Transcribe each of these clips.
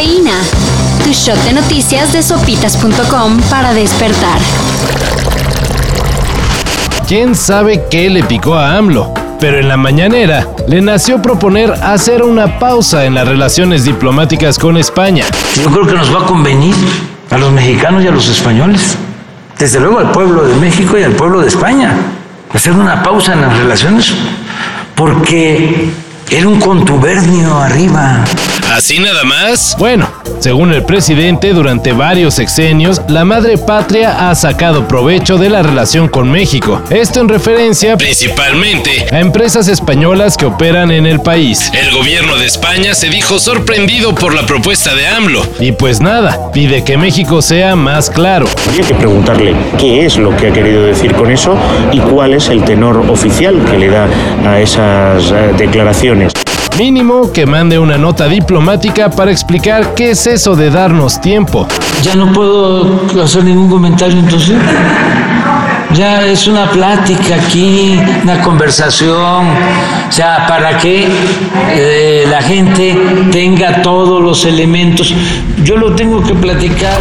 Cafeína. Tu shot de noticias de sopitas.com para despertar. ¿Quién sabe qué le picó a AMLO? Pero en la mañanera le nació proponer hacer una pausa en las relaciones diplomáticas con España. Yo creo que nos va a convenir a los mexicanos y a los españoles, desde luego al pueblo de México y al pueblo de España, hacer una pausa en las relaciones, porque era un contubernio arriba. ¿Así nada más? Bueno, según el presidente, durante varios sexenios, la madre patria ha sacado provecho de la relación con México. Esto en referencia principalmente a empresas españolas que operan en el país. El gobierno de España se dijo sorprendido por la propuesta de AMLO. Y pues nada, pide que México sea más claro. Habría que preguntarle qué es lo que ha querido decir con eso y cuál es el tenor oficial que le da a esas eh, declaraciones. Mínimo que mande una nota diplomática para explicar qué es eso de darnos tiempo. Ya no puedo hacer ningún comentario entonces. Ya es una plática aquí, una conversación, o sea, para que eh, la gente tenga todos los elementos. Yo lo tengo que platicar.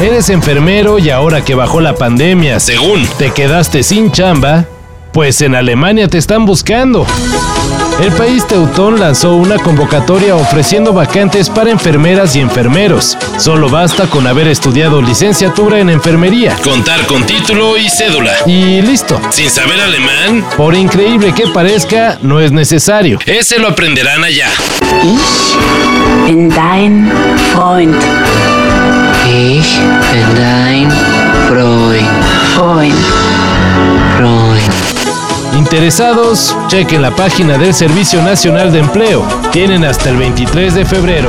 Eres enfermero y ahora que bajó la pandemia, según te quedaste sin chamba, pues en Alemania te están buscando. El país teutón lanzó una convocatoria ofreciendo vacantes para enfermeras y enfermeros. Solo basta con haber estudiado licenciatura en enfermería, contar con título y cédula. Y listo. Sin saber alemán, por increíble que parezca, no es necesario. Ese lo aprenderán allá. Ich bin dein Freund. Ich bin dein Interesados, chequen la página del Servicio Nacional de Empleo. Tienen hasta el 23 de febrero.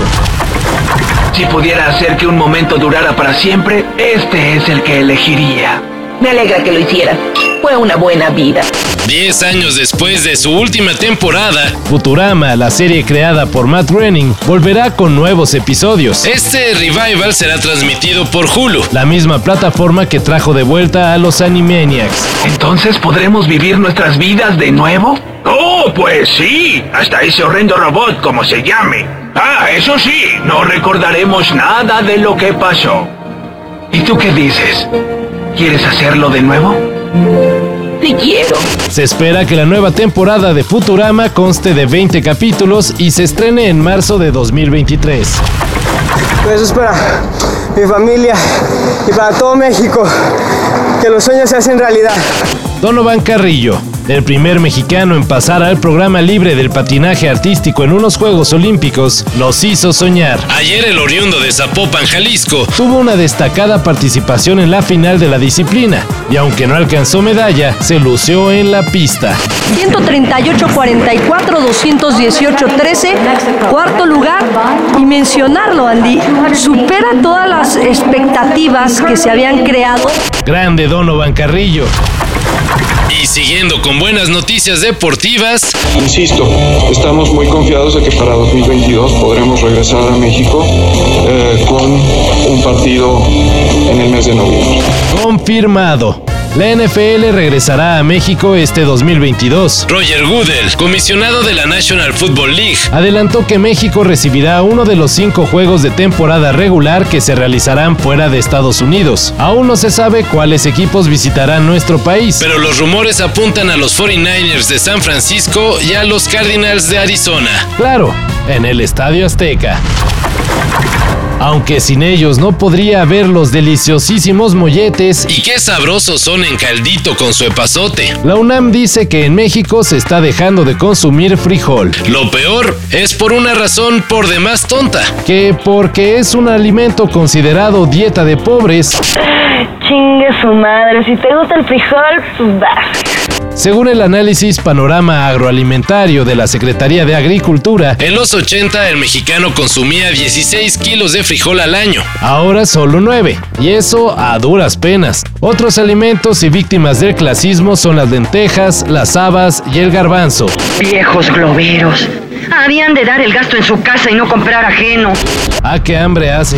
Si pudiera hacer que un momento durara para siempre, este es el que elegiría. Me alegra que lo hiciera. Fue una buena vida. Diez años después de su última temporada, Futurama, la serie creada por Matt Groening, volverá con nuevos episodios. Este revival será transmitido por Hulu, la misma plataforma que trajo de vuelta a los Animaniacs. ¿Entonces podremos vivir nuestras vidas de nuevo? Oh, pues sí, hasta ese horrendo robot, como se llame. Ah, eso sí, no recordaremos nada de lo que pasó. ¿Y tú qué dices? ¿Quieres hacerlo de nuevo? Sí quiero. Se espera que la nueva temporada de Futurama conste de 20 capítulos y se estrene en marzo de 2023. Eso es para mi familia y para todo México. Que los sueños se hacen realidad. Donovan Carrillo, el primer mexicano en pasar al programa libre del patinaje artístico en unos Juegos Olímpicos, los hizo soñar. Ayer el oriundo de Zapopan, Jalisco, tuvo una destacada participación en la final de la disciplina y aunque no alcanzó medalla, se lució en la pista. 138-44, 218-13, cuarto lugar. Y mencionarlo, Andy, supera todas las expectativas que se habían creado. Grande Donovan Carrillo. Y siguiendo con buenas noticias deportivas, Insisto, estamos muy confiados de que para 2022 podremos regresar a México eh, con un partido en el mes de noviembre. confirmado. La NFL regresará a México este 2022. Roger Goodell, comisionado de la National Football League, adelantó que México recibirá uno de los cinco juegos de temporada regular que se realizarán fuera de Estados Unidos. Aún no se sabe cuáles equipos visitarán nuestro país, pero los rumores apuntan a los 49ers de San Francisco y a los Cardinals de Arizona. Claro, en el Estadio Azteca. Aunque sin ellos no podría haber los deliciosísimos molletes y qué sabrosos son en caldito con su epazote. La UNAM dice que en México se está dejando de consumir frijol. Lo peor es por una razón por demás tonta, que porque es un alimento considerado dieta de pobres. Chingue su madre, si te gusta el frijol, pues vas. Según el análisis Panorama Agroalimentario de la Secretaría de Agricultura, en los 80 el mexicano consumía 16 kilos de frijol al año, ahora solo 9, y eso a duras penas. Otros alimentos y víctimas del clasismo son las lentejas, las habas y el garbanzo. Viejos globeros. Habían de dar el gasto en su casa y no comprar ajeno. ¿A qué hambre hace?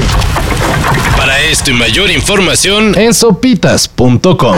Para esto y mayor información en sopitas.com.